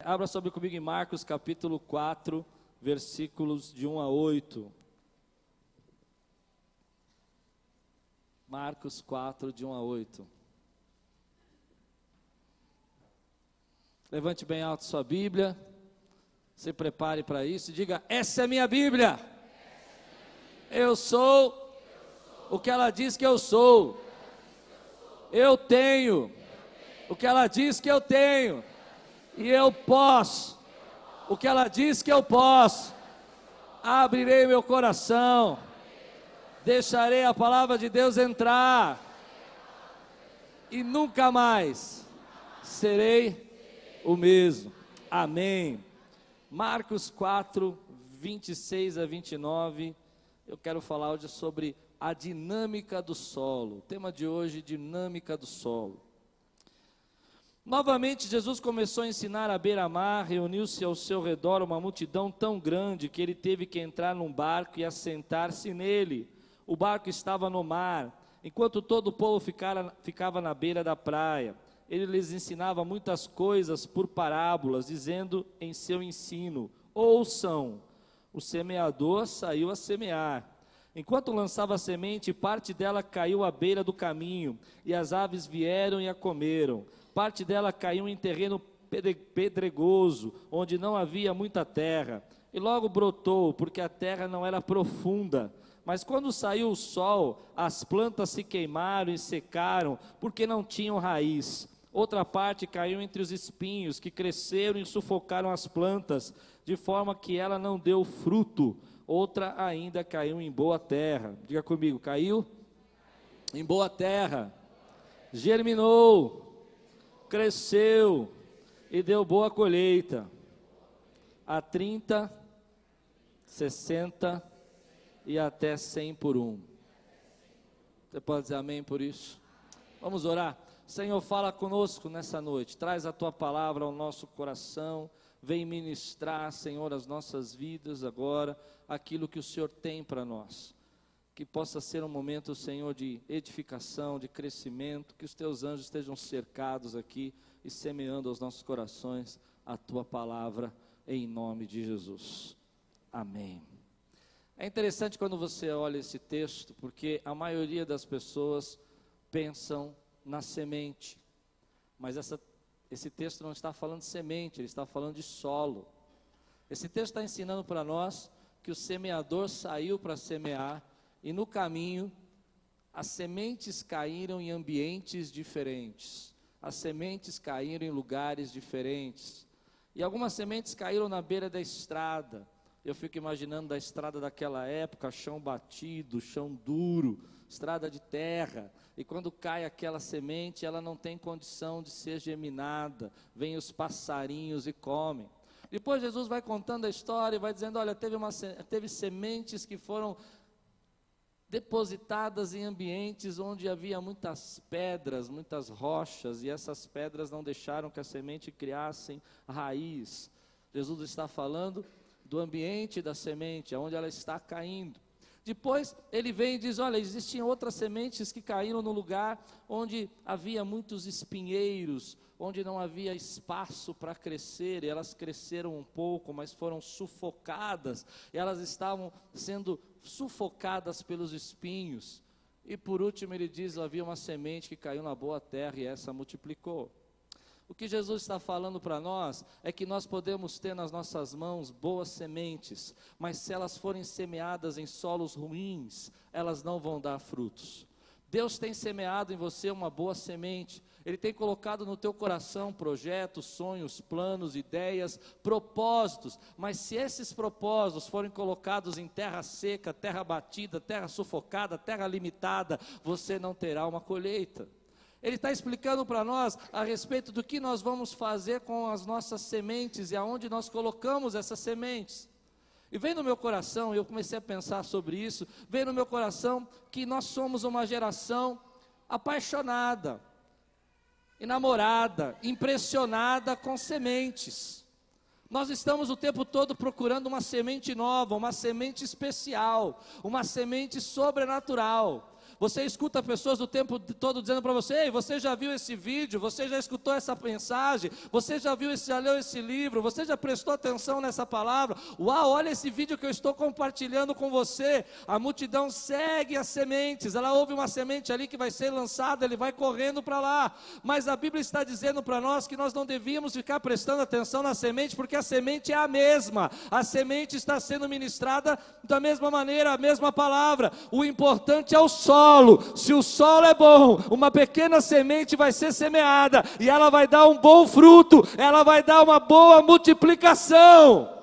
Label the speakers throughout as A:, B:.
A: Abra sobre comigo em Marcos capítulo 4, versículos de 1 a 8. Marcos 4, de 1 a 8. Levante bem alto sua Bíblia. Se prepare para isso e diga: Essa é minha Bíblia. Eu sou o que ela diz que eu sou. Eu tenho o que ela diz que eu tenho. E eu posso o que ela diz que eu posso. Abrirei meu coração. Deixarei a palavra de Deus entrar. E nunca mais serei o mesmo. Amém. Marcos 4, 26 a 29. Eu quero falar hoje sobre a dinâmica do solo. O tema de hoje, dinâmica do solo. Novamente, Jesus começou a ensinar à beira-mar, reuniu-se ao seu redor uma multidão tão grande que ele teve que entrar num barco e assentar-se nele. O barco estava no mar, enquanto todo o povo ficara, ficava na beira da praia ele lhes ensinava muitas coisas por parábolas, dizendo em seu ensino: Ouçam, o semeador saiu a semear. Enquanto lançava a semente, parte dela caiu à beira do caminho, e as aves vieram e a comeram. Parte dela caiu em terreno pedregoso, onde não havia muita terra. E logo brotou, porque a terra não era profunda. Mas quando saiu o sol, as plantas se queimaram e secaram, porque não tinham raiz. Outra parte caiu entre os espinhos, que cresceram e sufocaram as plantas, de forma que ela não deu fruto. Outra ainda caiu em boa terra. Diga comigo, caiu em boa terra. Germinou, cresceu e deu boa colheita. A 30, 60 e até 100 por um. Você pode dizer amém por isso? Vamos orar. Senhor, fala conosco nessa noite, traz a tua palavra ao nosso coração, vem ministrar, Senhor, as nossas vidas agora, aquilo que o Senhor tem para nós. Que possa ser um momento, Senhor, de edificação, de crescimento, que os teus anjos estejam cercados aqui e semeando aos nossos corações a tua palavra, em nome de Jesus. Amém. É interessante quando você olha esse texto, porque a maioria das pessoas pensam na semente. Mas essa, esse texto não está falando de semente, ele está falando de solo. Esse texto está ensinando para nós que o semeador saiu para semear e no caminho as sementes caíram em ambientes diferentes. As sementes caíram em lugares diferentes. E algumas sementes caíram na beira da estrada. Eu fico imaginando da estrada daquela época, chão batido, chão duro, estrada de terra, e quando cai aquela semente, ela não tem condição de ser geminada, vem os passarinhos e comem. Depois Jesus vai contando a história e vai dizendo: olha, teve, uma, teve sementes que foram depositadas em ambientes onde havia muitas pedras, muitas rochas, e essas pedras não deixaram que a semente criasse raiz. Jesus está falando do ambiente da semente, aonde ela está caindo. Depois ele vem e diz: Olha, existiam outras sementes que caíram no lugar onde havia muitos espinheiros, onde não havia espaço para crescer, e elas cresceram um pouco, mas foram sufocadas, elas estavam sendo sufocadas pelos espinhos. E por último ele diz: havia uma semente que caiu na boa terra e essa multiplicou. O que Jesus está falando para nós é que nós podemos ter nas nossas mãos boas sementes, mas se elas forem semeadas em solos ruins, elas não vão dar frutos. Deus tem semeado em você uma boa semente, Ele tem colocado no teu coração projetos, sonhos, planos, ideias, propósitos, mas se esses propósitos forem colocados em terra seca, terra batida, terra sufocada, terra limitada, você não terá uma colheita. Ele está explicando para nós a respeito do que nós vamos fazer com as nossas sementes e aonde nós colocamos essas sementes. E vem no meu coração, eu comecei a pensar sobre isso, vem no meu coração que nós somos uma geração apaixonada, enamorada, impressionada com sementes. Nós estamos o tempo todo procurando uma semente nova, uma semente especial, uma semente sobrenatural. Você escuta pessoas o tempo todo dizendo para você: Ei, você já viu esse vídeo? Você já escutou essa mensagem? Você já viu esse, já leu esse livro? Você já prestou atenção nessa palavra? Uau, olha esse vídeo que eu estou compartilhando com você. A multidão segue as sementes. Ela ouve uma semente ali que vai ser lançada, ele vai correndo para lá. Mas a Bíblia está dizendo para nós que nós não devíamos ficar prestando atenção na semente, porque a semente é a mesma. A semente está sendo ministrada da mesma maneira, a mesma palavra. O importante é o solo. Se o solo é bom, uma pequena semente vai ser semeada e ela vai dar um bom fruto, ela vai dar uma boa multiplicação.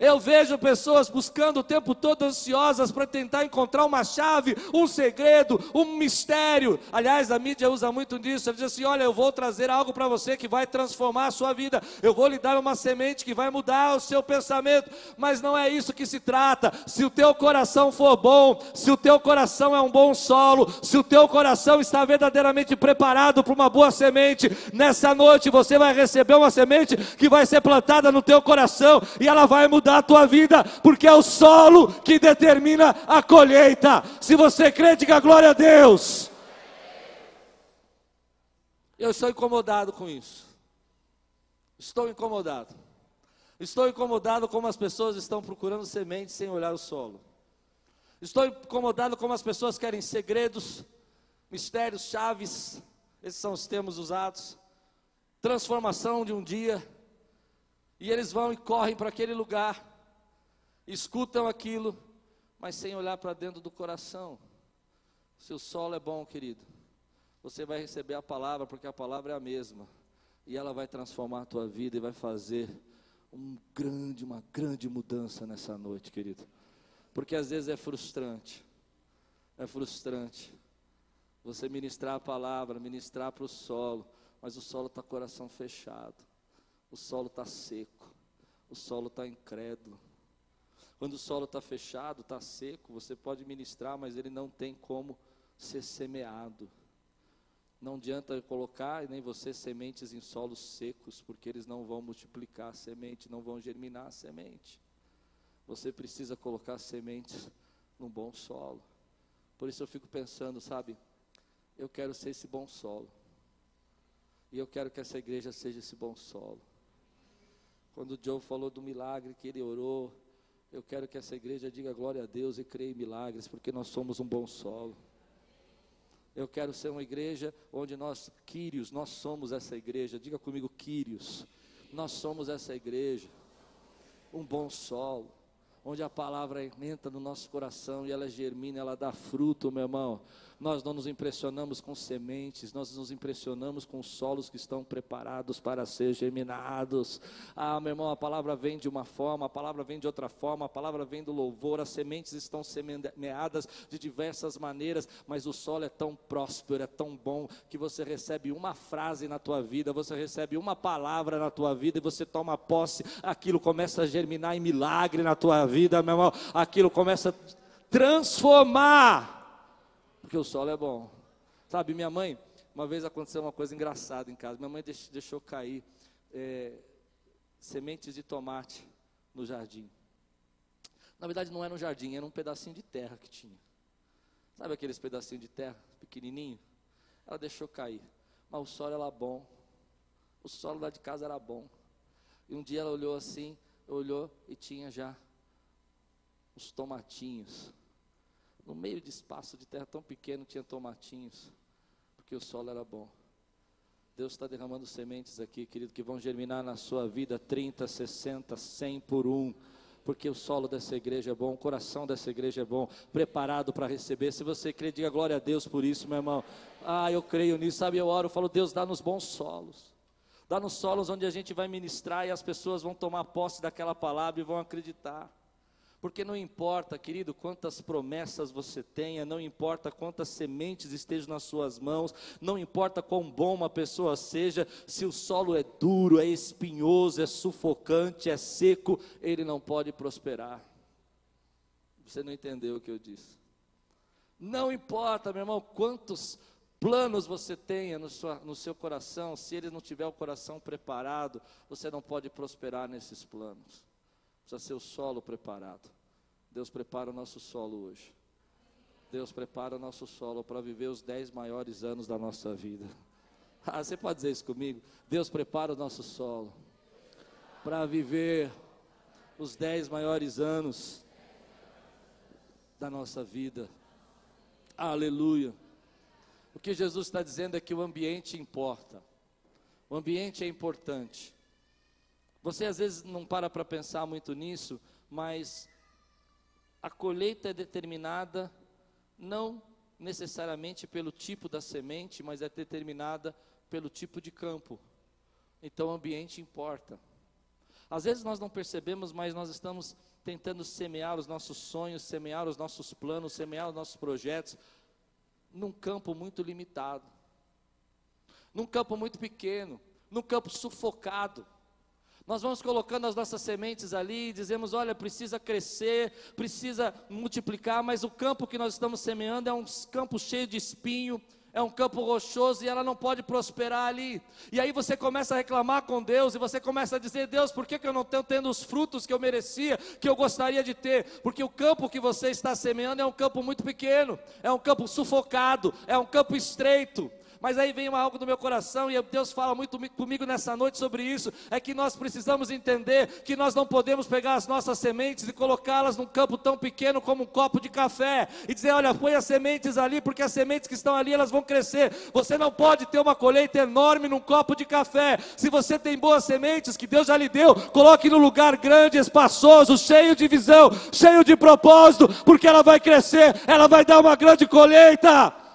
A: Eu vejo pessoas buscando o tempo todo ansiosas para tentar encontrar uma chave, um segredo, um mistério. Aliás, a mídia usa muito disso. Ela diz assim: Olha, eu vou trazer algo para você que vai transformar a sua vida. Eu vou lhe dar uma semente que vai mudar o seu pensamento. Mas não é isso que se trata. Se o teu coração for bom, se o teu coração é um bom solo, se o teu coração está verdadeiramente preparado para uma boa semente, nessa noite você vai receber uma semente que vai ser plantada no teu coração e ela vai mudar mudar a tua vida, porque é o solo que determina a colheita. Se você crê, diga glória a Deus. Eu estou incomodado com isso. Estou incomodado. Estou incomodado como as pessoas estão procurando sementes sem olhar o solo. Estou incomodado como as pessoas querem segredos, mistérios, chaves, esses são os termos usados, transformação de um dia e eles vão e correm para aquele lugar, escutam aquilo, mas sem olhar para dentro do coração. Se o solo é bom, querido, você vai receber a palavra, porque a palavra é a mesma, e ela vai transformar a tua vida e vai fazer um grande, uma grande mudança nessa noite, querido. Porque às vezes é frustrante, é frustrante você ministrar a palavra, ministrar para o solo, mas o solo está coração fechado o solo está seco, o solo está incrédulo. Quando o solo está fechado, está seco, você pode ministrar, mas ele não tem como ser semeado. Não adianta colocar nem você sementes em solos secos, porque eles não vão multiplicar a semente, não vão germinar a semente. Você precisa colocar sementes num bom solo. Por isso eu fico pensando, sabe? Eu quero ser esse bom solo. E eu quero que essa igreja seja esse bom solo. Quando o Joe falou do milagre que ele orou, eu quero que essa igreja diga glória a Deus e creia em milagres, porque nós somos um bom solo. Eu quero ser uma igreja onde nós, Quírios, nós somos essa igreja. Diga comigo, Quírios. Nós somos essa igreja. Um bom solo. Onde a palavra entra no nosso coração e ela germina, ela dá fruto, meu irmão. Nós não nos impressionamos com sementes, nós nos impressionamos com solos que estão preparados para ser germinados. Ah, meu irmão, a palavra vem de uma forma, a palavra vem de outra forma, a palavra vem do louvor, as sementes estão semeadas de diversas maneiras, mas o solo é tão próspero, é tão bom, que você recebe uma frase na tua vida, você recebe uma palavra na tua vida e você toma posse, aquilo começa a germinar em milagre na tua vida, meu irmão, aquilo começa a transformar porque o solo é bom. Sabe, minha mãe, uma vez aconteceu uma coisa engraçada em casa. Minha mãe deixou cair é, sementes de tomate no jardim. Na verdade, não era um jardim, era um pedacinho de terra que tinha. Sabe aqueles pedacinhos de terra pequenininho? Ela deixou cair. Mas o solo era bom. O solo lá de casa era bom. E um dia ela olhou assim, olhou e tinha já os tomatinhos no meio de espaço de terra tão pequeno tinha tomatinhos, porque o solo era bom. Deus está derramando sementes aqui, querido, que vão germinar na sua vida 30, 60, 100 por um porque o solo dessa igreja é bom, o coração dessa igreja é bom, preparado para receber. Se você crê, diga glória a Deus por isso, meu irmão. Ah, eu creio nisso, sabe? Eu oro, eu falo, Deus, dá nos bons solos. Dá nos solos onde a gente vai ministrar e as pessoas vão tomar posse daquela palavra e vão acreditar. Porque não importa, querido, quantas promessas você tenha, não importa quantas sementes estejam nas suas mãos, não importa quão bom uma pessoa seja, se o solo é duro, é espinhoso, é sufocante, é seco, ele não pode prosperar. Você não entendeu o que eu disse. Não importa, meu irmão, quantos planos você tenha no, sua, no seu coração, se ele não tiver o coração preparado, você não pode prosperar nesses planos. Precisa ser o solo preparado. Deus prepara o nosso solo hoje. Deus prepara o nosso solo para viver os dez maiores anos da nossa vida. Ah, você pode dizer isso comigo? Deus prepara o nosso solo para viver os dez maiores anos da nossa vida. Aleluia. O que Jesus está dizendo é que o ambiente importa. O ambiente é importante. Você às vezes não para para pensar muito nisso, mas a colheita é determinada não necessariamente pelo tipo da semente, mas é determinada pelo tipo de campo. Então o ambiente importa. Às vezes nós não percebemos, mas nós estamos tentando semear os nossos sonhos, semear os nossos planos, semear os nossos projetos num campo muito limitado, num campo muito pequeno, num campo sufocado. Nós vamos colocando as nossas sementes ali dizemos: olha, precisa crescer, precisa multiplicar, mas o campo que nós estamos semeando é um campo cheio de espinho, é um campo rochoso e ela não pode prosperar ali. E aí você começa a reclamar com Deus e você começa a dizer: Deus, por que, que eu não estou tendo os frutos que eu merecia, que eu gostaria de ter? Porque o campo que você está semeando é um campo muito pequeno, é um campo sufocado, é um campo estreito. Mas aí vem algo do meu coração e Deus fala muito comigo nessa noite sobre isso. É que nós precisamos entender que nós não podemos pegar as nossas sementes e colocá-las num campo tão pequeno como um copo de café e dizer: olha, põe as sementes ali, porque as sementes que estão ali elas vão crescer. Você não pode ter uma colheita enorme num copo de café. Se você tem boas sementes que Deus já lhe deu, coloque no lugar grande, espaçoso, cheio de visão, cheio de propósito, porque ela vai crescer, ela vai dar uma grande colheita.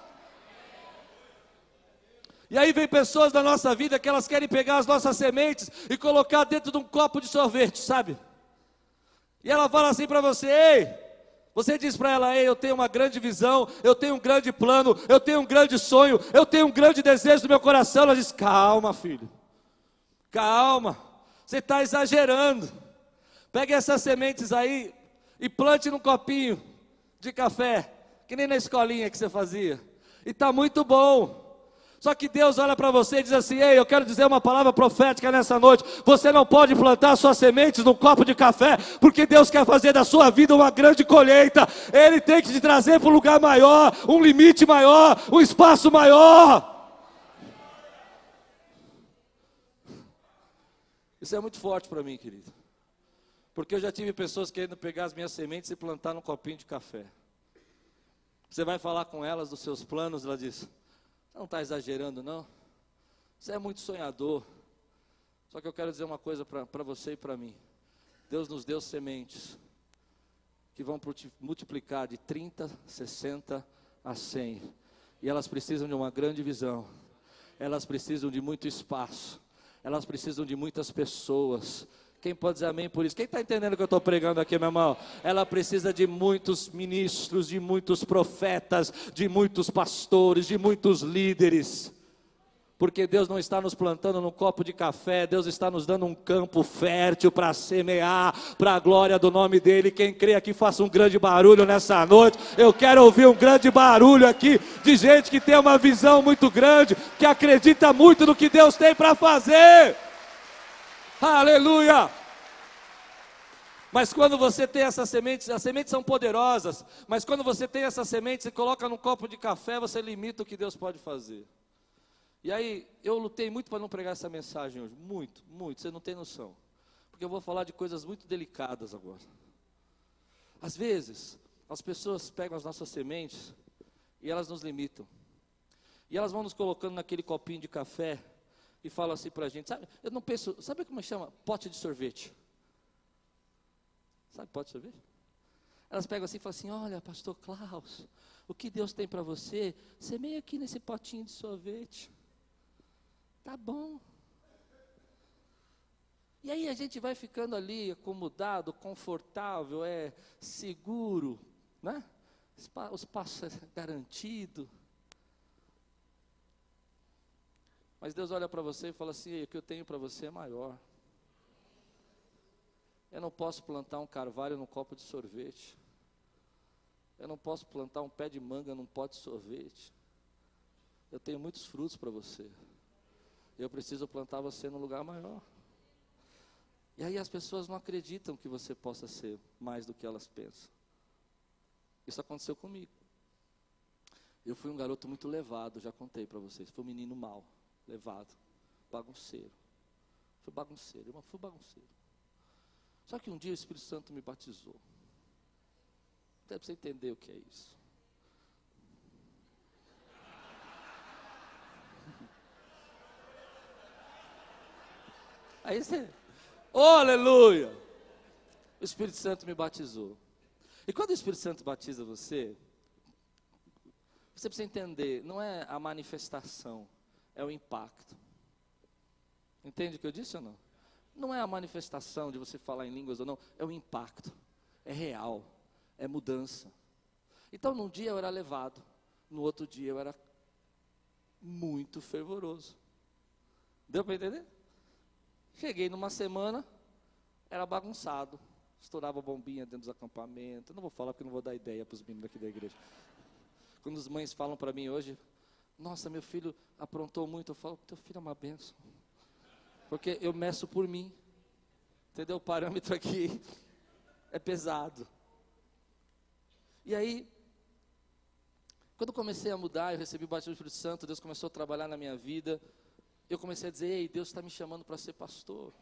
A: E aí vem pessoas da nossa vida que elas querem pegar as nossas sementes e colocar dentro de um copo de sorvete, sabe? E ela fala assim para você: "Ei, você diz para ela: Ei, eu tenho uma grande visão, eu tenho um grande plano, eu tenho um grande sonho, eu tenho um grande desejo no meu coração. Ela diz: Calma, filho, calma, você está exagerando. Pegue essas sementes aí e plante num copinho de café, que nem na escolinha que você fazia, e está muito bom. Só que Deus olha para você e diz assim: Ei, eu quero dizer uma palavra profética nessa noite. Você não pode plantar suas sementes num copo de café, porque Deus quer fazer da sua vida uma grande colheita. Ele tem que te trazer para um lugar maior, um limite maior, um espaço maior. Isso é muito forte para mim, querido. Porque eu já tive pessoas querendo pegar as minhas sementes e plantar num copinho de café. Você vai falar com elas dos seus planos, ela diz: não está exagerando, não? Você é muito sonhador. Só que eu quero dizer uma coisa para você e para mim. Deus nos deu sementes que vão multiplicar de 30, 60 a 100. E elas precisam de uma grande visão. Elas precisam de muito espaço. Elas precisam de muitas pessoas quem pode dizer amém por isso? Quem está entendendo o que eu estou pregando aqui, meu irmão? Ela precisa de muitos ministros, de muitos profetas, de muitos pastores, de muitos líderes. Porque Deus não está nos plantando num copo de café, Deus está nos dando um campo fértil para semear, para a glória do nome dEle. Quem crê aqui, faça um grande barulho nessa noite. Eu quero ouvir um grande barulho aqui de gente que tem uma visão muito grande, que acredita muito no que Deus tem para fazer. Aleluia! Mas quando você tem essas sementes, as sementes são poderosas, mas quando você tem essas sementes e coloca num copo de café, você limita o que Deus pode fazer. E aí, eu lutei muito para não pregar essa mensagem hoje, muito, muito, você não tem noção. Porque eu vou falar de coisas muito delicadas agora. Às vezes, as pessoas pegam as nossas sementes e elas nos limitam. E elas vão nos colocando naquele copinho de café e falam assim para a gente, sabe, eu não penso, sabe como chama? Pote de sorvete. Sabe pote de sorvete? Elas pegam assim e falam assim, olha, pastor Klaus, o que Deus tem para você, semeia aqui nesse potinho de sorvete. Tá bom. E aí a gente vai ficando ali acomodado, confortável, é seguro, né? O espaço é garantido. Mas Deus olha para você e fala assim: o que eu tenho para você é maior. Eu não posso plantar um carvalho num copo de sorvete. Eu não posso plantar um pé de manga num pote de sorvete. Eu tenho muitos frutos para você. Eu preciso plantar você num lugar maior. E aí as pessoas não acreditam que você possa ser mais do que elas pensam. Isso aconteceu comigo. Eu fui um garoto muito levado, já contei para vocês. Fui um menino mau, levado, bagunceiro. Fui bagunceiro, irmão, fui bagunceiro. Só que um dia o Espírito Santo me batizou. Até para você entender o que é isso. Aí você, oh, aleluia! O Espírito Santo me batizou. E quando o Espírito Santo batiza você, você precisa entender, não é a manifestação, é o impacto. Entende o que eu disse ou não? Não é a manifestação de você falar em línguas ou não, é o impacto. É real, é mudança. Então, num dia eu era levado, no outro dia eu era muito fervoroso. Deu para entender? Cheguei numa semana, era bagunçado. Estourava bombinha dentro dos acampamentos. Não vou falar porque não vou dar ideia para os meninos aqui da igreja. Quando as mães falam para mim hoje, nossa, meu filho aprontou muito, eu falo, teu filho é uma benção. Porque eu meço por mim. Entendeu? O parâmetro aqui é pesado. E aí, quando comecei a mudar, eu recebi o batismo do Espírito Santo, Deus começou a trabalhar na minha vida. Eu comecei a dizer: Ei, Deus está me chamando para ser pastor.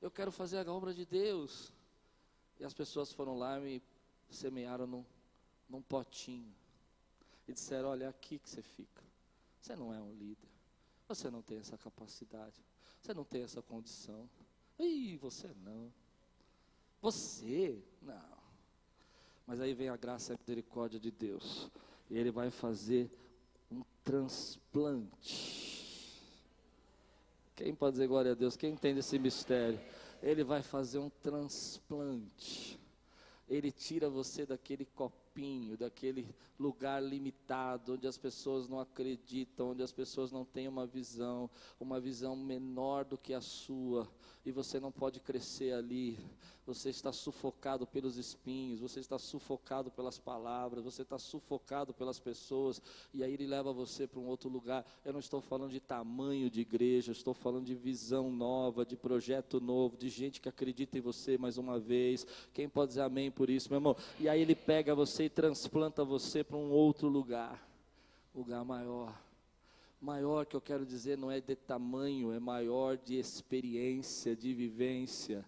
A: Eu quero fazer a obra de Deus. E as pessoas foram lá e me semearam num, num potinho. E disseram: Olha, é aqui que você fica. Você não é um líder. Você não tem essa capacidade. Você não tem essa condição. Ih, você não. Você? Não. Mas aí vem a graça e a misericórdia de Deus. E Ele vai fazer um transplante. Quem pode dizer glória a Deus? Quem entende esse mistério? Ele vai fazer um transplante. Ele tira você daquele copinho, daquele lugar limitado, onde as pessoas não acreditam, onde as pessoas não têm uma visão, uma visão menor do que a sua, e você não pode crescer ali. Você está sufocado pelos espinhos, você está sufocado pelas palavras, você está sufocado pelas pessoas, e aí ele leva você para um outro lugar. Eu não estou falando de tamanho de igreja, estou falando de visão nova, de projeto novo, de gente que acredita em você mais uma vez. Quem pode dizer amém por isso, meu irmão? E aí ele pega você e transplanta você para um outro lugar, lugar maior maior que eu quero dizer não é de tamanho, é maior de experiência, de vivência.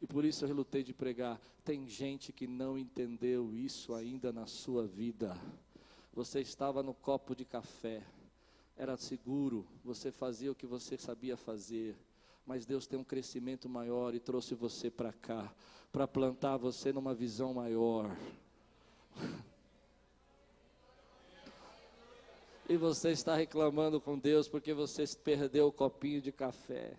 A: E por isso eu relutei de pregar. Tem gente que não entendeu isso ainda na sua vida. Você estava no copo de café, era seguro, você fazia o que você sabia fazer, mas Deus tem um crescimento maior e trouxe você para cá, para plantar você numa visão maior. E você está reclamando com Deus porque você perdeu o copinho de café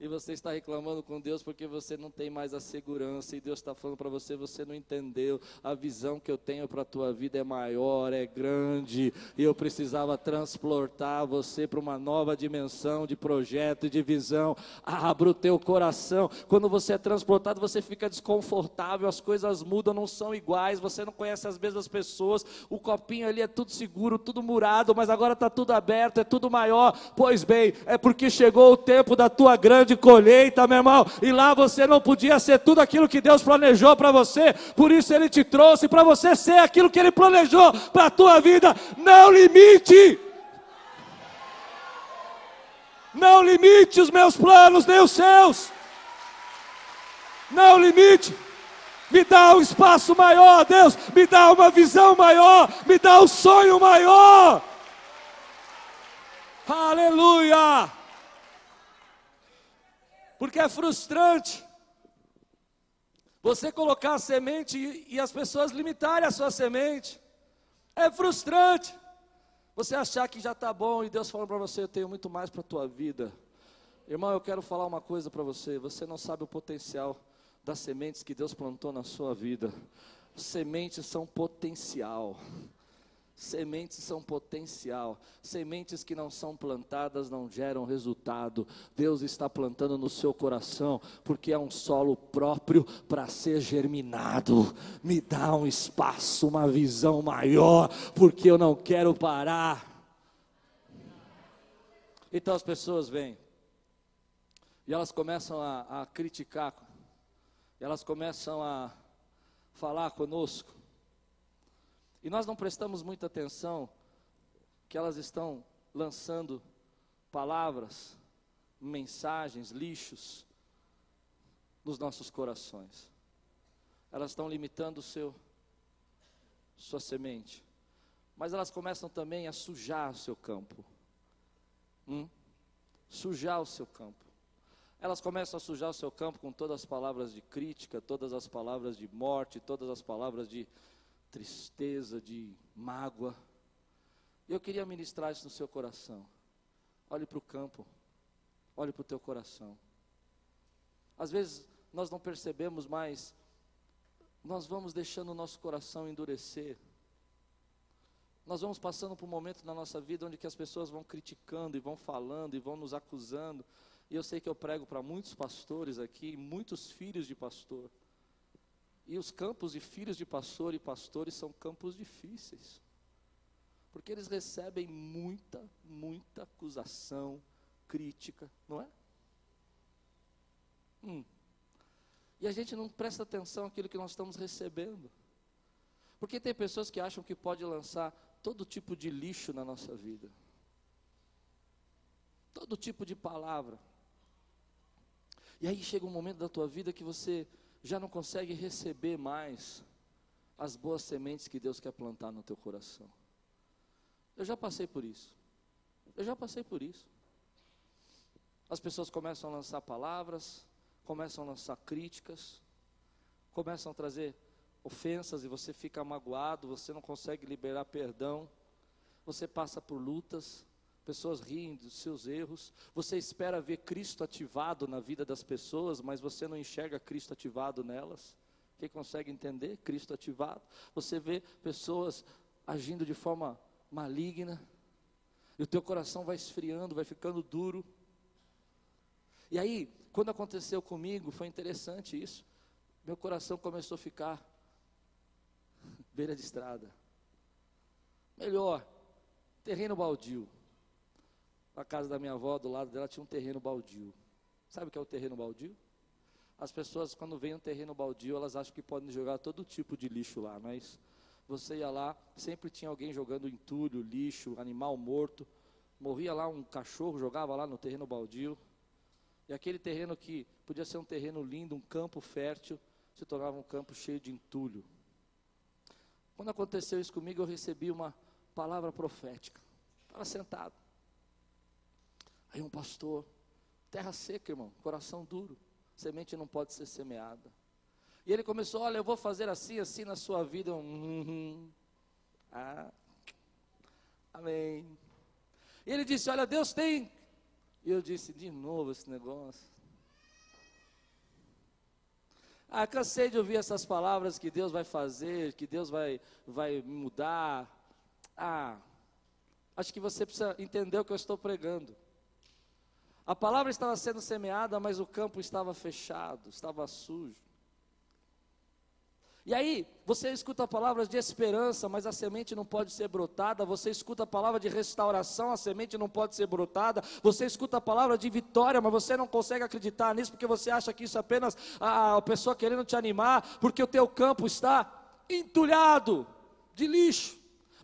A: e você está reclamando com Deus porque você não tem mais a segurança. E Deus está falando para você, você não entendeu, a visão que eu tenho para a tua vida é maior, é grande, e eu precisava transportar você para uma nova dimensão de projeto e de visão, abra o teu coração, quando você é transportado você fica desconfortável, as coisas mudam, não são iguais, você não conhece as mesmas pessoas, o copinho ali é tudo seguro, tudo murado, mas agora está tudo aberto, é tudo maior, pois bem, é porque chegou o tempo da tua grande de colheita, meu irmão, e lá você não podia ser tudo aquilo que Deus planejou para você, por isso Ele te trouxe para você ser aquilo que Ele planejou para a tua vida. Não limite, não limite os meus planos, nem os seus, não limite. Me dá um espaço maior, Deus, me dá uma visão maior, me dá um sonho maior. Aleluia! Porque é frustrante você colocar a semente e, e as pessoas limitarem a sua semente. É frustrante você achar que já está bom e Deus falando para você: Eu tenho muito mais para a tua vida. Irmão, eu quero falar uma coisa para você: você não sabe o potencial das sementes que Deus plantou na sua vida. Sementes são potencial. Sementes são potencial. Sementes que não são plantadas não geram resultado. Deus está plantando no seu coração, porque é um solo próprio para ser germinado. Me dá um espaço, uma visão maior, porque eu não quero parar. Então as pessoas vêm e elas começam a, a criticar, elas começam a falar conosco E nós não prestamos muita atenção que elas estão lançando palavras, mensagens, lixos nos nossos corações. Elas estão limitando o seu sua semente. Mas elas começam também a sujar o seu campo. Hum? Sujar o seu campo. Elas começam a sujar o seu campo com todas as palavras de crítica, todas as palavras de morte, todas as palavras de tristeza, de mágoa. Eu queria ministrar isso no seu coração. Olhe para o campo, olhe para o teu coração. Às vezes nós não percebemos, mas nós vamos deixando o nosso coração endurecer. Nós vamos passando por um momento na nossa vida onde que as pessoas vão criticando e vão falando e vão nos acusando. E eu sei que eu prego para muitos pastores aqui, muitos filhos de pastor. E os campos de filhos de pastor e pastores são campos difíceis. Porque eles recebem muita, muita acusação, crítica, não é? Hum. E a gente não presta atenção àquilo que nós estamos recebendo. Porque tem pessoas que acham que pode lançar todo tipo de lixo na nossa vida. Todo tipo de palavra. E aí chega um momento da tua vida que você já não consegue receber mais as boas sementes que Deus quer plantar no teu coração. Eu já passei por isso. Eu já passei por isso. As pessoas começam a lançar palavras, começam a lançar críticas, começam a trazer ofensas e você fica magoado, você não consegue liberar perdão, você passa por lutas, pessoas riem dos seus erros, você espera ver Cristo ativado na vida das pessoas, mas você não enxerga Cristo ativado nelas. Quem consegue entender Cristo ativado? Você vê pessoas agindo de forma maligna, e o teu coração vai esfriando, vai ficando duro. E aí, quando aconteceu comigo, foi interessante isso. Meu coração começou a ficar beira de estrada. Melhor, terreno baldio a casa da minha avó, do lado dela, tinha um terreno baldio. Sabe o que é o terreno baldio? As pessoas, quando vem um terreno baldio, elas acham que podem jogar todo tipo de lixo lá, mas você ia lá, sempre tinha alguém jogando entulho, lixo, animal morto. Morria lá um cachorro, jogava lá no terreno baldio. E aquele terreno que podia ser um terreno lindo, um campo fértil, se tornava um campo cheio de entulho. Quando aconteceu isso comigo, eu recebi uma palavra profética. Estava sentado. Aí um pastor, terra seca, irmão, coração duro, semente não pode ser semeada. E ele começou, olha, eu vou fazer assim, assim na sua vida. Uhum. Ah, amém. E ele disse, olha, Deus tem. E eu disse, de novo esse negócio. Ah, cansei de ouvir essas palavras que Deus vai fazer, que Deus vai, vai mudar. Ah, acho que você precisa entender o que eu estou pregando. A palavra estava sendo semeada, mas o campo estava fechado, estava sujo. E aí, você escuta palavras de esperança, mas a semente não pode ser brotada. Você escuta a palavra de restauração, a semente não pode ser brotada. Você escuta a palavra de vitória, mas você não consegue acreditar nisso porque você acha que isso é apenas a pessoa querendo te animar, porque o teu campo está entulhado de lixo.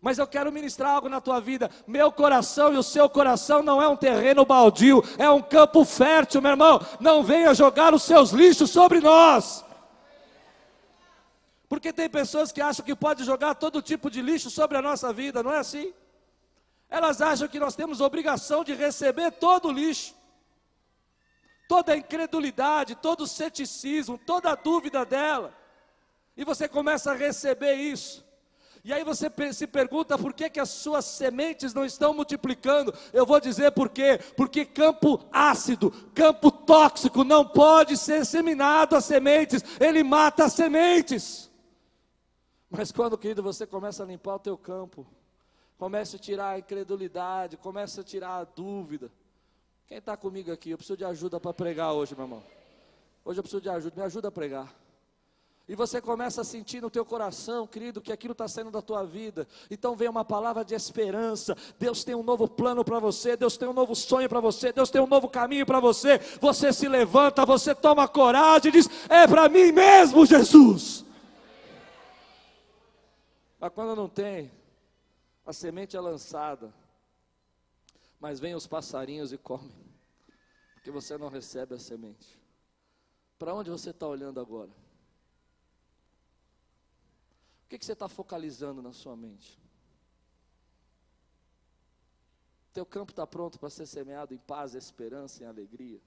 A: Mas eu quero ministrar algo na tua vida. Meu coração e o seu coração não é um terreno baldio, é um campo fértil, meu irmão. Não venha jogar os seus lixos sobre nós. Porque tem pessoas que acham que pode jogar todo tipo de lixo sobre a nossa vida, não é assim? Elas acham que nós temos obrigação de receber todo o lixo, toda a incredulidade, todo o ceticismo, toda a dúvida dela. E você começa a receber isso. E aí você se pergunta por que, que as suas sementes não estão multiplicando. Eu vou dizer por quê. Porque campo ácido, campo tóxico não pode ser seminado as sementes, ele mata as sementes. Mas quando, querido, você começa a limpar o teu campo, começa a tirar a incredulidade, começa a tirar a dúvida. Quem está comigo aqui? Eu preciso de ajuda para pregar hoje, meu irmão. Hoje eu preciso de ajuda, me ajuda a pregar. E você começa a sentir no teu coração, querido, que aquilo está saindo da tua vida. Então vem uma palavra de esperança. Deus tem um novo plano para você, Deus tem um novo sonho para você, Deus tem um novo caminho para você. Você se levanta, você toma coragem e diz: É para mim mesmo, Jesus. Mas quando não tem, a semente é lançada, mas vêm os passarinhos e comem, porque você não recebe a semente. Para onde você está olhando agora? O que, que você está focalizando na sua mente? Teu campo está pronto para ser semeado em paz, esperança, em alegria,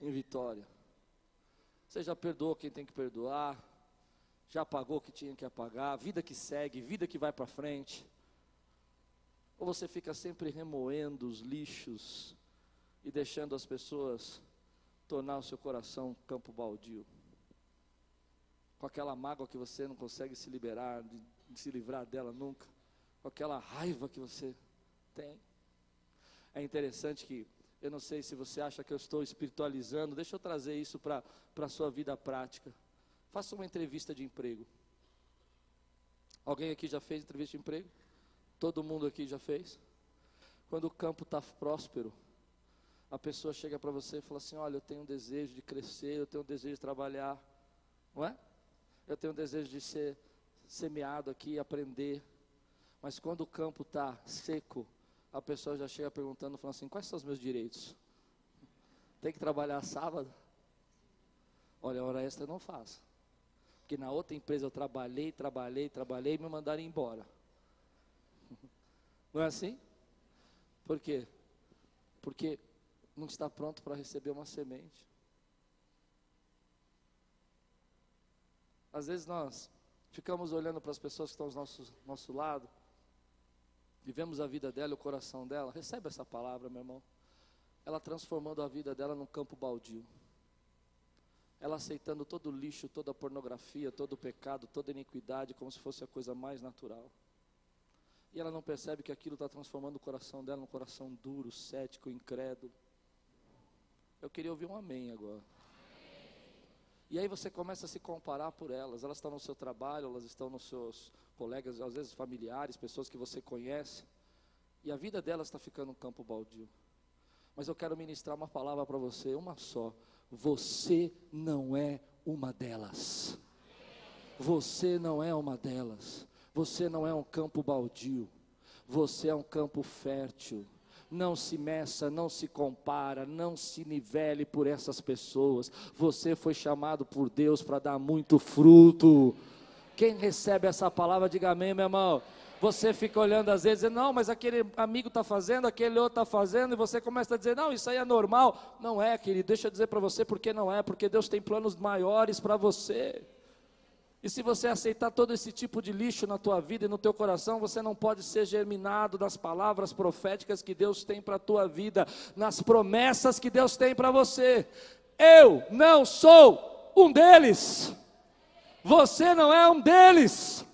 A: em vitória. Você já perdoou quem tem que perdoar, já pagou o que tinha que apagar, vida que segue, vida que vai para frente. Ou você fica sempre remoendo os lixos e deixando as pessoas tornar o seu coração um campo baldio? Com aquela mágoa que você não consegue se liberar, de, de se livrar dela nunca, com aquela raiva que você tem. É interessante que, eu não sei se você acha que eu estou espiritualizando, deixa eu trazer isso para a sua vida prática. Faça uma entrevista de emprego. Alguém aqui já fez entrevista de emprego? Todo mundo aqui já fez? Quando o campo está próspero, a pessoa chega para você e fala assim: Olha, eu tenho um desejo de crescer, eu tenho um desejo de trabalhar. Não é? Eu tenho desejo de ser semeado aqui, aprender. Mas quando o campo está seco, a pessoa já chega perguntando, falando assim: quais são os meus direitos? Tem que trabalhar sábado? Olha, hora extra eu não faço. Porque na outra empresa eu trabalhei, trabalhei, trabalhei e me mandaram embora. Não é assim? Por quê? Porque não está pronto para receber uma semente. Às vezes nós ficamos olhando para as pessoas que estão ao nosso, nosso lado, vivemos a vida dela, o coração dela. Recebe essa palavra, meu irmão. Ela transformando a vida dela num campo baldio. Ela aceitando todo o lixo, toda a pornografia, todo o pecado, toda a iniquidade, como se fosse a coisa mais natural. E ela não percebe que aquilo está transformando o coração dela num coração duro, cético, incrédulo. Eu queria ouvir um amém agora. E aí você começa a se comparar por elas. Elas estão no seu trabalho, elas estão nos seus colegas, às vezes familiares, pessoas que você conhece. E a vida delas está ficando um campo baldio. Mas eu quero ministrar uma palavra para você, uma só. Você não é uma delas. Você não é uma delas. Você não é um campo baldio. Você é um campo fértil não se meça, não se compara, não se nivele por essas pessoas. Você foi chamado por Deus para dar muito fruto. Quem recebe essa palavra, diga amém, meu irmão. Você fica olhando às vezes, não, mas aquele amigo está fazendo, aquele outro está fazendo, e você começa a dizer, não, isso aí é normal. Não é, querido, deixa eu dizer para você porque não é, porque Deus tem planos maiores para você. E se você aceitar todo esse tipo de lixo na tua vida e no teu coração, você não pode ser germinado nas palavras proféticas que Deus tem para a tua vida, nas promessas que Deus tem para você. Eu não sou um deles. Você não é um deles.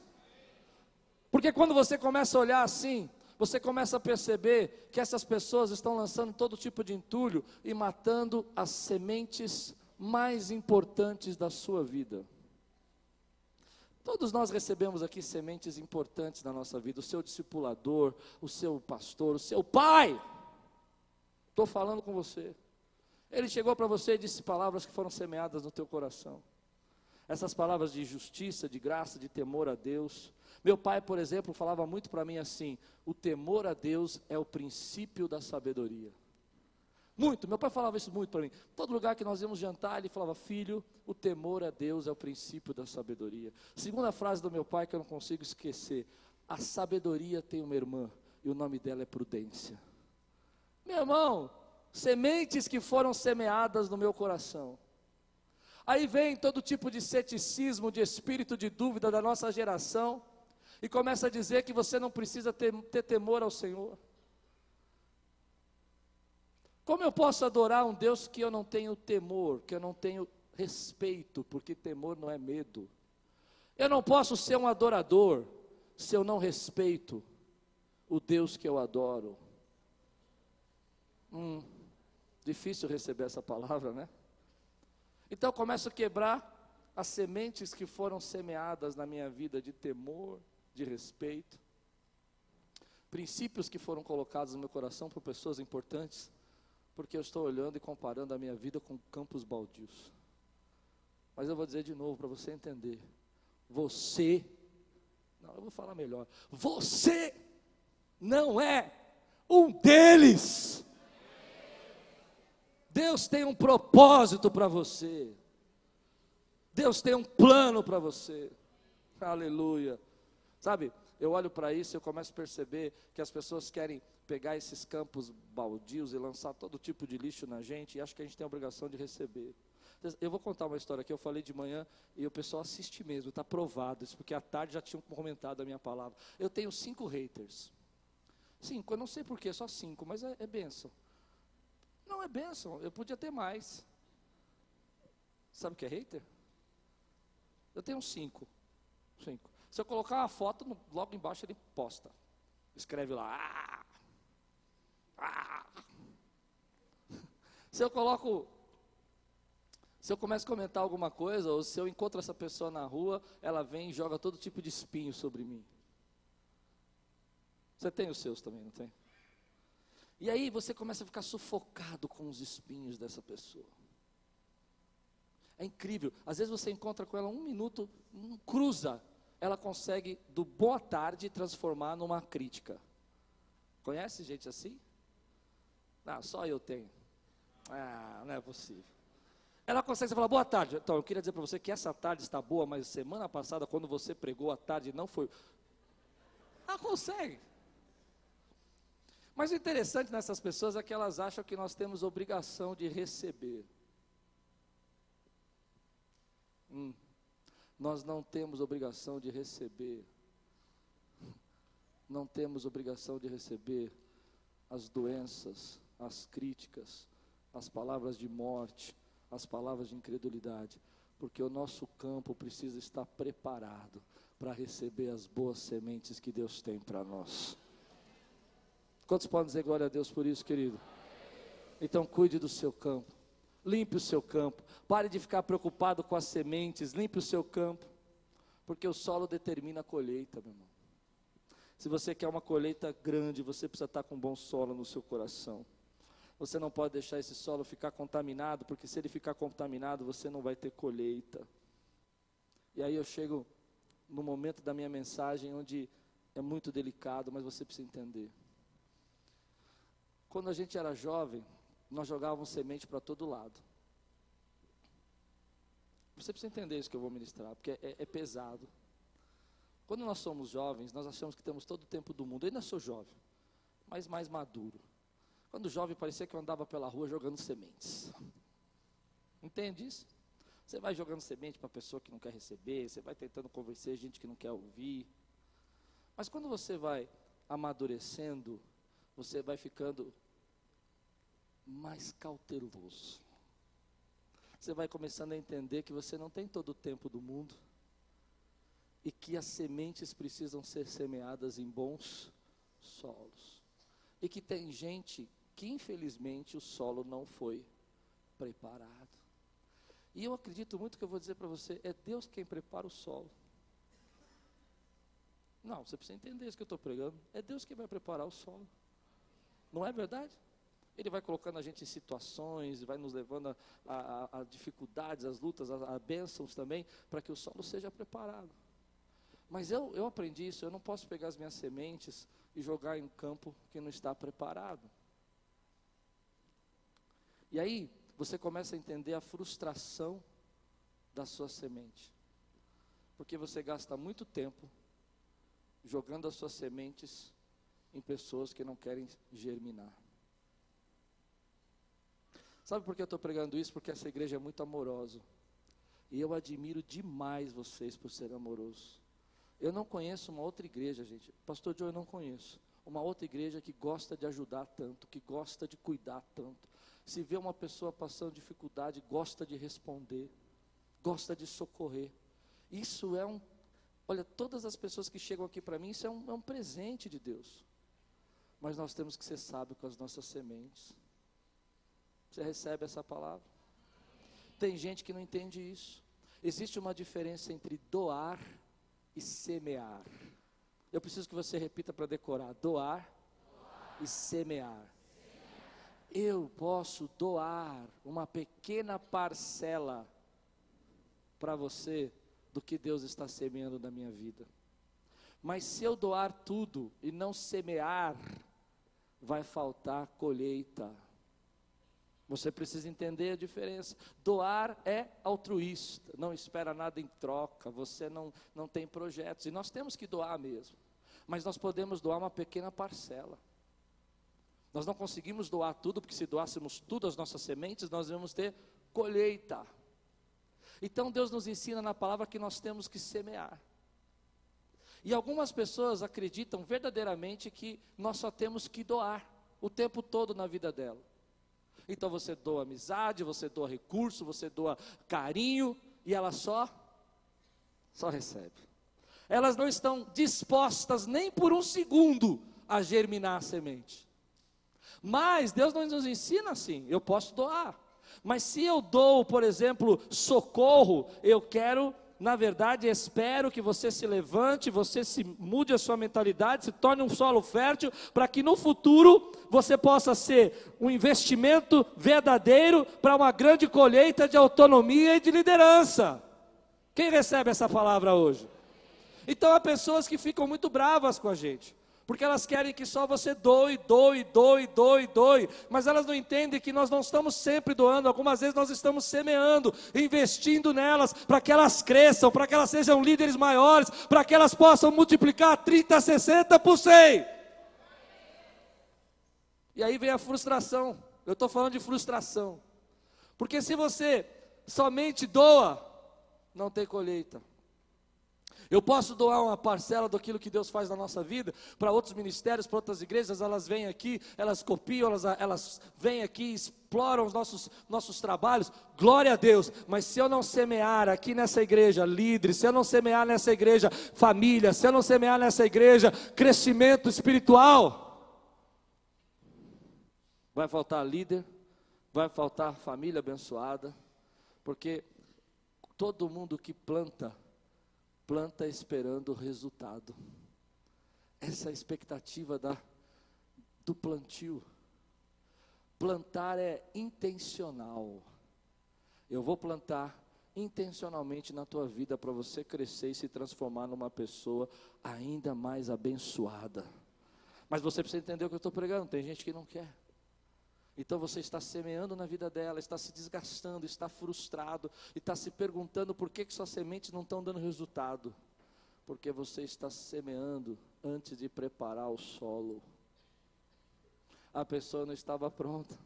A: Porque quando você começa a olhar assim, você começa a perceber que essas pessoas estão lançando todo tipo de entulho e matando as sementes mais importantes da sua vida. Todos nós recebemos aqui sementes importantes na nossa vida, o seu discipulador, o seu pastor, o seu pai. Estou falando com você. Ele chegou para você e disse palavras que foram semeadas no teu coração. Essas palavras de justiça, de graça, de temor a Deus. Meu pai, por exemplo, falava muito para mim assim: o temor a Deus é o princípio da sabedoria. Muito, meu pai falava isso muito para mim. Todo lugar que nós íamos jantar, ele falava: Filho, o temor a Deus é o princípio da sabedoria. Segunda frase do meu pai que eu não consigo esquecer: A sabedoria tem uma irmã e o nome dela é Prudência. Meu irmão, sementes que foram semeadas no meu coração. Aí vem todo tipo de ceticismo, de espírito de dúvida da nossa geração, e começa a dizer que você não precisa ter, ter temor ao Senhor. Como eu posso adorar um Deus que eu não tenho temor, que eu não tenho respeito, porque temor não é medo? Eu não posso ser um adorador se eu não respeito o Deus que eu adoro. Hum, difícil receber essa palavra, né? Então eu começo a quebrar as sementes que foram semeadas na minha vida de temor, de respeito, princípios que foram colocados no meu coração por pessoas importantes porque eu estou olhando e comparando a minha vida com campos baldios. Mas eu vou dizer de novo para você entender: você Não, eu vou falar melhor. Você não é um deles. Deus tem um propósito para você. Deus tem um plano para você. Aleluia. Sabe, eu olho para isso e eu começo a perceber que as pessoas querem pegar esses campos baldios e lançar todo tipo de lixo na gente e acho que a gente tem a obrigação de receber. Eu vou contar uma história aqui, eu falei de manhã e o pessoal assiste mesmo, está provado isso, porque à tarde já tinham comentado a minha palavra. Eu tenho cinco haters. Cinco, eu não sei porquê, só cinco, mas é, é bênção. Não é bênção, eu podia ter mais. Sabe o que é hater? Eu tenho cinco. Cinco. Se eu colocar uma foto, logo embaixo ele posta. Escreve lá. Ah, ah. Se eu coloco. Se eu começo a comentar alguma coisa, ou se eu encontro essa pessoa na rua, ela vem e joga todo tipo de espinho sobre mim. Você tem os seus também, não tem? E aí você começa a ficar sufocado com os espinhos dessa pessoa. É incrível. Às vezes você encontra com ela um minuto, um, cruza, ela consegue do boa tarde transformar numa crítica. Conhece gente assim? Não, só eu tenho. Ah, não é possível. Ela consegue falar boa tarde. Então, eu queria dizer para você que essa tarde está boa, mas semana passada, quando você pregou a tarde, não foi. Ela consegue. Mas o interessante nessas pessoas é que elas acham que nós temos obrigação de receber. Hum, nós não temos obrigação de receber. Não temos obrigação de receber as doenças, as críticas, as palavras de morte, as palavras de incredulidade, porque o nosso campo precisa estar preparado para receber as boas sementes que Deus tem para nós. Quantos podem dizer glória a Deus por isso, querido? Então cuide do seu campo. Limpe o seu campo. Pare de ficar preocupado com as sementes. Limpe o seu campo. Porque o solo determina a colheita, meu irmão. Se você quer uma colheita grande, você precisa estar com um bom solo no seu coração. Você não pode deixar esse solo ficar contaminado, porque se ele ficar contaminado, você não vai ter colheita. E aí eu chego no momento da minha mensagem onde é muito delicado, mas você precisa entender. Quando a gente era jovem, nós jogávamos semente para todo lado. Você precisa entender isso que eu vou ministrar, porque é, é pesado. Quando nós somos jovens, nós achamos que temos todo o tempo do mundo. Eu ainda sou jovem, mas mais maduro. Quando jovem, parecia que eu andava pela rua jogando sementes. Entende isso? Você vai jogando semente para pessoa que não quer receber, você vai tentando convencer gente que não quer ouvir. Mas quando você vai amadurecendo, você vai ficando mais cauteloso. Você vai começando a entender que você não tem todo o tempo do mundo e que as sementes precisam ser semeadas em bons solos. E que tem gente que infelizmente o solo não foi preparado. E eu acredito muito que eu vou dizer para você, é Deus quem prepara o solo. Não, você precisa entender isso que eu estou pregando. É Deus quem vai preparar o solo. Não é verdade? Ele vai colocando a gente em situações, vai nos levando a, a, a dificuldades, as lutas, a, a bênçãos também, para que o solo seja preparado. Mas eu, eu aprendi isso, eu não posso pegar as minhas sementes e jogar em um campo que não está preparado. E aí, você começa a entender a frustração da sua semente. Porque você gasta muito tempo jogando as suas sementes em pessoas que não querem germinar. Sabe por que eu estou pregando isso? Porque essa igreja é muito amorosa. E eu admiro demais vocês por serem amorosos. Eu não conheço uma outra igreja, gente. Pastor Joe, eu não conheço. Uma outra igreja que gosta de ajudar tanto, que gosta de cuidar tanto. Se vê uma pessoa passando dificuldade, gosta de responder, gosta de socorrer. Isso é um. Olha, todas as pessoas que chegam aqui para mim, isso é um, é um presente de Deus. Mas nós temos que ser sábios com as nossas sementes. Você recebe essa palavra? Tem gente que não entende isso. Existe uma diferença entre doar e semear. Eu preciso que você repita para decorar: doar, doar. e semear. semear. Eu posso doar uma pequena parcela para você do que Deus está semeando na minha vida. Mas se eu doar tudo e não semear, vai faltar colheita. Você precisa entender a diferença. Doar é altruísta, não espera nada em troca, você não, não tem projetos. E nós temos que doar mesmo. Mas nós podemos doar uma pequena parcela. Nós não conseguimos doar tudo, porque se doássemos tudo as nossas sementes, nós vamos ter colheita. Então Deus nos ensina na palavra que nós temos que semear. E algumas pessoas acreditam verdadeiramente que nós só temos que doar o tempo todo na vida dela. Então você doa amizade, você doa recurso, você doa carinho e ela só só recebe. Elas não estão dispostas nem por um segundo a germinar a semente. Mas Deus não nos ensina assim. Eu posso doar. Mas se eu dou, por exemplo, socorro, eu quero na verdade, espero que você se levante, você se mude a sua mentalidade, se torne um solo fértil, para que no futuro você possa ser um investimento verdadeiro para uma grande colheita de autonomia e de liderança. Quem recebe essa palavra hoje? Então há pessoas que ficam muito bravas com a gente porque elas querem que só você doe, doe, doe, doe, doe, mas elas não entendem que nós não estamos sempre doando, algumas vezes nós estamos semeando, investindo nelas, para que elas cresçam, para que elas sejam líderes maiores, para que elas possam multiplicar 30, 60 por 100. E aí vem a frustração, eu estou falando de frustração, porque se você somente doa, não tem colheita. Eu posso doar uma parcela daquilo que Deus faz na nossa vida para outros ministérios, para outras igrejas, elas vêm aqui, elas copiam, elas, elas vêm aqui, exploram os nossos, nossos trabalhos, glória a Deus, mas se eu não semear aqui nessa igreja líderes, se eu não semear nessa igreja família, se eu não semear nessa igreja crescimento espiritual, vai faltar líder, vai faltar família abençoada, porque todo mundo que planta, planta esperando o resultado. Essa é a expectativa da, do plantio. Plantar é intencional. Eu vou plantar intencionalmente na tua vida para você crescer e se transformar numa pessoa ainda mais abençoada. Mas você precisa entender o que eu estou pregando. Tem gente que não quer. Então você está semeando na vida dela, está se desgastando, está frustrado e está se perguntando por que, que suas sementes não estão dando resultado. Porque você está semeando antes de preparar o solo. A pessoa não estava pronta.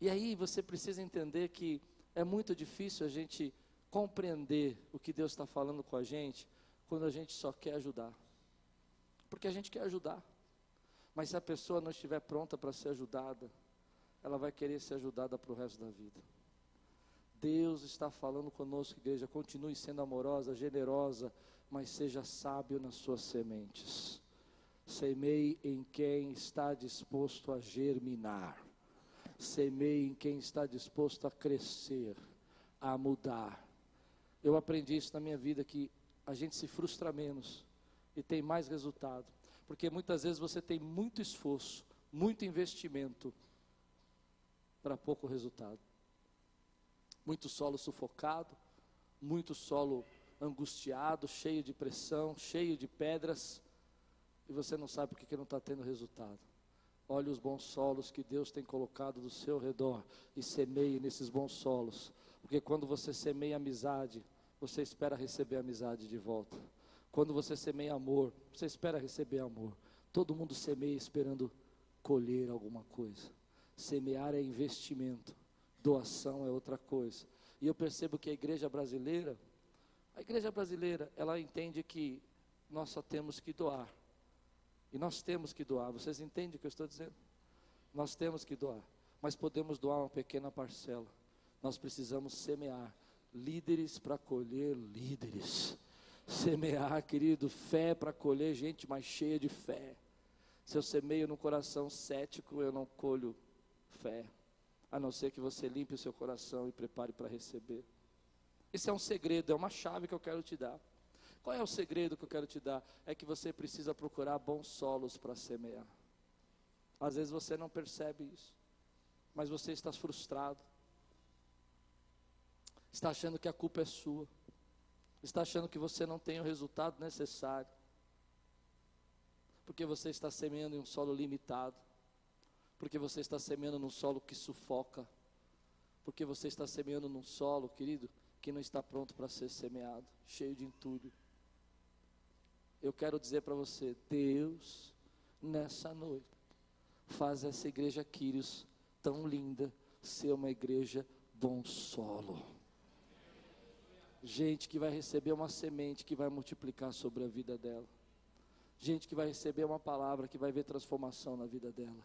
A: E aí você precisa entender que é muito difícil a gente compreender o que Deus está falando com a gente quando a gente só quer ajudar. Porque a gente quer ajudar. Mas se a pessoa não estiver pronta para ser ajudada, ela vai querer ser ajudada para o resto da vida. Deus está falando conosco, igreja. Continue sendo amorosa, generosa, mas seja sábio nas suas sementes. Semeie em quem está disposto a germinar. Semeie em quem está disposto a crescer, a mudar. Eu aprendi isso na minha vida que a gente se frustra menos e tem mais resultado porque muitas vezes você tem muito esforço, muito investimento para pouco resultado. Muito solo sufocado, muito solo angustiado, cheio de pressão, cheio de pedras, e você não sabe por que não está tendo resultado. Olhe os bons solos que Deus tem colocado do seu redor e semeie nesses bons solos, porque quando você semeia amizade, você espera receber amizade de volta. Quando você semeia amor, você espera receber amor. Todo mundo semeia esperando colher alguma coisa. Semear é investimento, doação é outra coisa. E eu percebo que a igreja brasileira, a igreja brasileira, ela entende que nós só temos que doar. E nós temos que doar. Vocês entendem o que eu estou dizendo? Nós temos que doar, mas podemos doar uma pequena parcela. Nós precisamos semear líderes para colher líderes semear, querido, fé para colher gente mais cheia de fé. Se eu semeio no coração cético, eu não colho fé, a não ser que você limpe o seu coração e prepare para receber. Esse é um segredo, é uma chave que eu quero te dar. Qual é o segredo que eu quero te dar? É que você precisa procurar bons solos para semear. Às vezes você não percebe isso, mas você está frustrado, está achando que a culpa é sua está achando que você não tem o resultado necessário, porque você está semeando em um solo limitado, porque você está semeando num solo que sufoca, porque você está semeando num solo, querido, que não está pronto para ser semeado, cheio de entulho. Eu quero dizer para você, Deus, nessa noite, faz essa igreja Quírios tão linda ser uma igreja bom solo. Gente que vai receber uma semente que vai multiplicar sobre a vida dela. Gente que vai receber uma palavra que vai ver transformação na vida dela.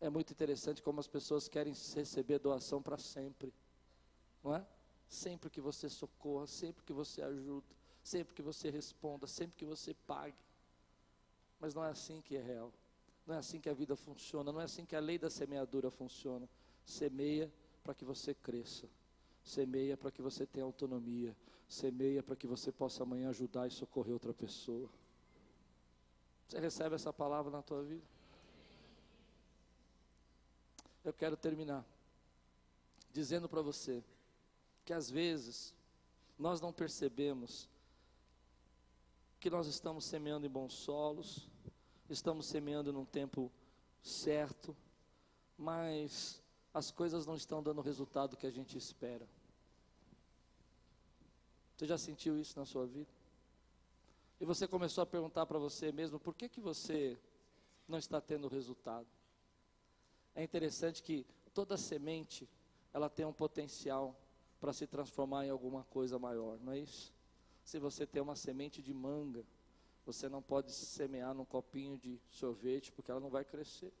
A: É muito interessante como as pessoas querem receber doação para sempre, não é? Sempre que você socorra, sempre que você ajuda, sempre que você responda, sempre que você pague. Mas não é assim que é real. Não é assim que a vida funciona, não é assim que a lei da semeadura funciona. Semeia para que você cresça. Semeia para que você tenha autonomia. Semeia para que você possa amanhã ajudar e socorrer outra pessoa. Você recebe essa palavra na tua vida? Eu quero terminar dizendo para você que às vezes nós não percebemos que nós estamos semeando em bons solos, estamos semeando num tempo certo, mas as coisas não estão dando o resultado que a gente espera. Você já sentiu isso na sua vida? E você começou a perguntar para você mesmo, por que que você não está tendo resultado? É interessante que toda semente, ela tem um potencial para se transformar em alguma coisa maior, não é isso? Se você tem uma semente de manga, você não pode semear num copinho de sorvete, porque ela não vai crescer.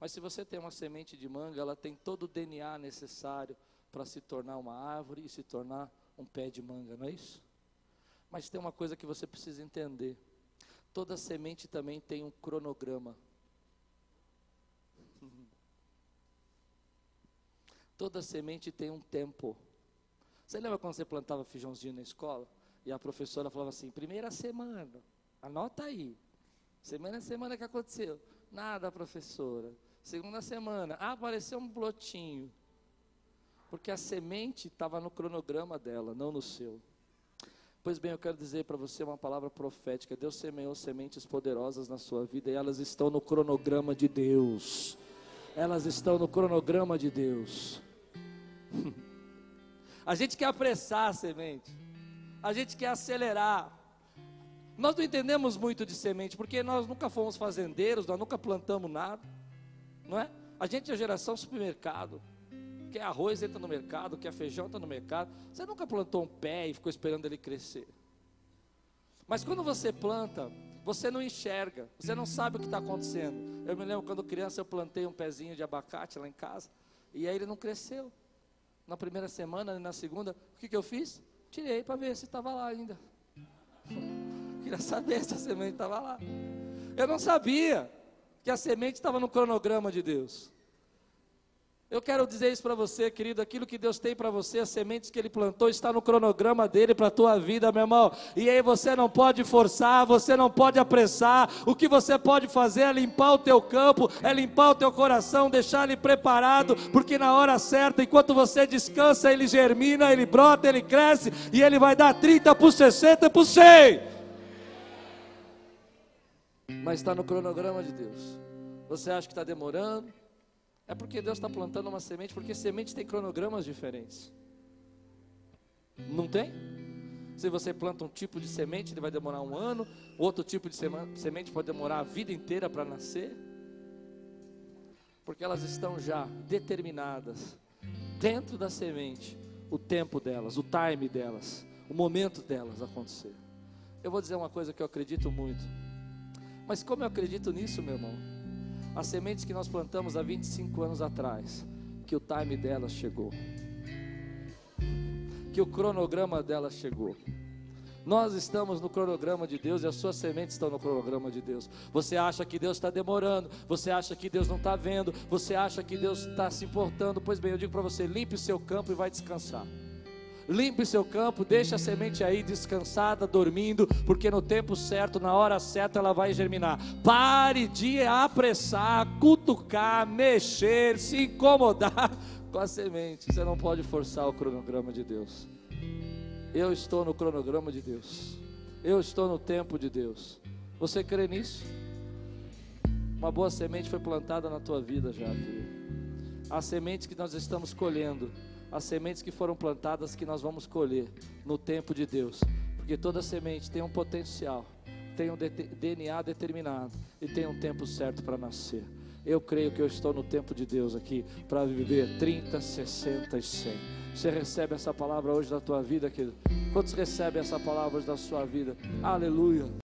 A: Mas se você tem uma semente de manga, ela tem todo o DNA necessário para se tornar uma árvore e se tornar um pé de manga, não é isso? Mas tem uma coisa que você precisa entender: toda semente também tem um cronograma. Toda semente tem um tempo. Você lembra quando você plantava feijãozinho na escola? E a professora falava assim: primeira semana, anota aí. Semana semana que aconteceu. Nada, professora. Segunda semana, ah, apareceu um blotinho. Porque a semente estava no cronograma dela, não no seu. Pois bem, eu quero dizer para você uma palavra profética. Deus semeou sementes poderosas na sua vida e elas estão no cronograma de Deus. Elas estão no cronograma de Deus. A gente quer apressar a semente. A gente quer acelerar. Nós não entendemos muito de semente, porque nós nunca fomos fazendeiros, nós nunca plantamos nada. Não é? A gente é geração supermercado. Quer arroz entra no mercado, quer feijão entra no mercado. Você nunca plantou um pé e ficou esperando ele crescer. Mas quando você planta, você não enxerga, você não sabe o que está acontecendo. Eu me lembro quando criança eu plantei um pezinho de abacate lá em casa, e aí ele não cresceu na primeira semana, e na segunda, o que, que eu fiz? Tirei para ver se estava lá ainda. Queria saber se a semente estava lá. Eu não sabia que a semente estava no cronograma de Deus. Eu quero dizer isso para você, querido, aquilo que Deus tem para você, as sementes que Ele plantou, está no cronograma dele para a tua vida, meu irmão. E aí você não pode forçar, você não pode apressar. O que você pode fazer é limpar o teu campo, é limpar o teu coração, deixar ele preparado, porque na hora certa, enquanto você descansa, ele germina, ele brota, ele cresce e ele vai dar 30 por 60 por 100. Mas está no cronograma de Deus. Você acha que está demorando? É porque Deus está plantando uma semente, porque semente tem cronogramas diferentes. Não tem? Se você planta um tipo de semente, ele vai demorar um ano, outro tipo de semente pode demorar a vida inteira para nascer. Porque elas estão já determinadas dentro da semente, o tempo delas, o time delas, o momento delas acontecer. Eu vou dizer uma coisa que eu acredito muito. Mas como eu acredito nisso, meu irmão? As sementes que nós plantamos há 25 anos atrás, que o time delas chegou, que o cronograma delas chegou. Nós estamos no cronograma de Deus e as suas sementes estão no cronograma de Deus. Você acha que Deus está demorando, você acha que Deus não está vendo, você acha que Deus está se importando. Pois bem, eu digo para você: limpe o seu campo e vai descansar. Limpe seu campo, deixe a semente aí descansada, dormindo, porque no tempo certo, na hora certa, ela vai germinar. Pare de apressar, cutucar, mexer, se incomodar com a semente. Você não pode forçar o cronograma de Deus. Eu estou no cronograma de Deus. Eu estou no tempo de Deus. Você crê nisso? Uma boa semente foi plantada na tua vida já, querido. As sementes que nós estamos colhendo, as sementes que foram plantadas que nós vamos colher no tempo de Deus. Porque toda semente tem um potencial, tem um DNA determinado e tem um tempo certo para nascer. Eu creio que eu estou no tempo de Deus aqui para viver 30, 60 e 100. Você recebe essa palavra hoje da tua vida, querido? Quantos recebem essa palavra hoje da sua vida? Aleluia.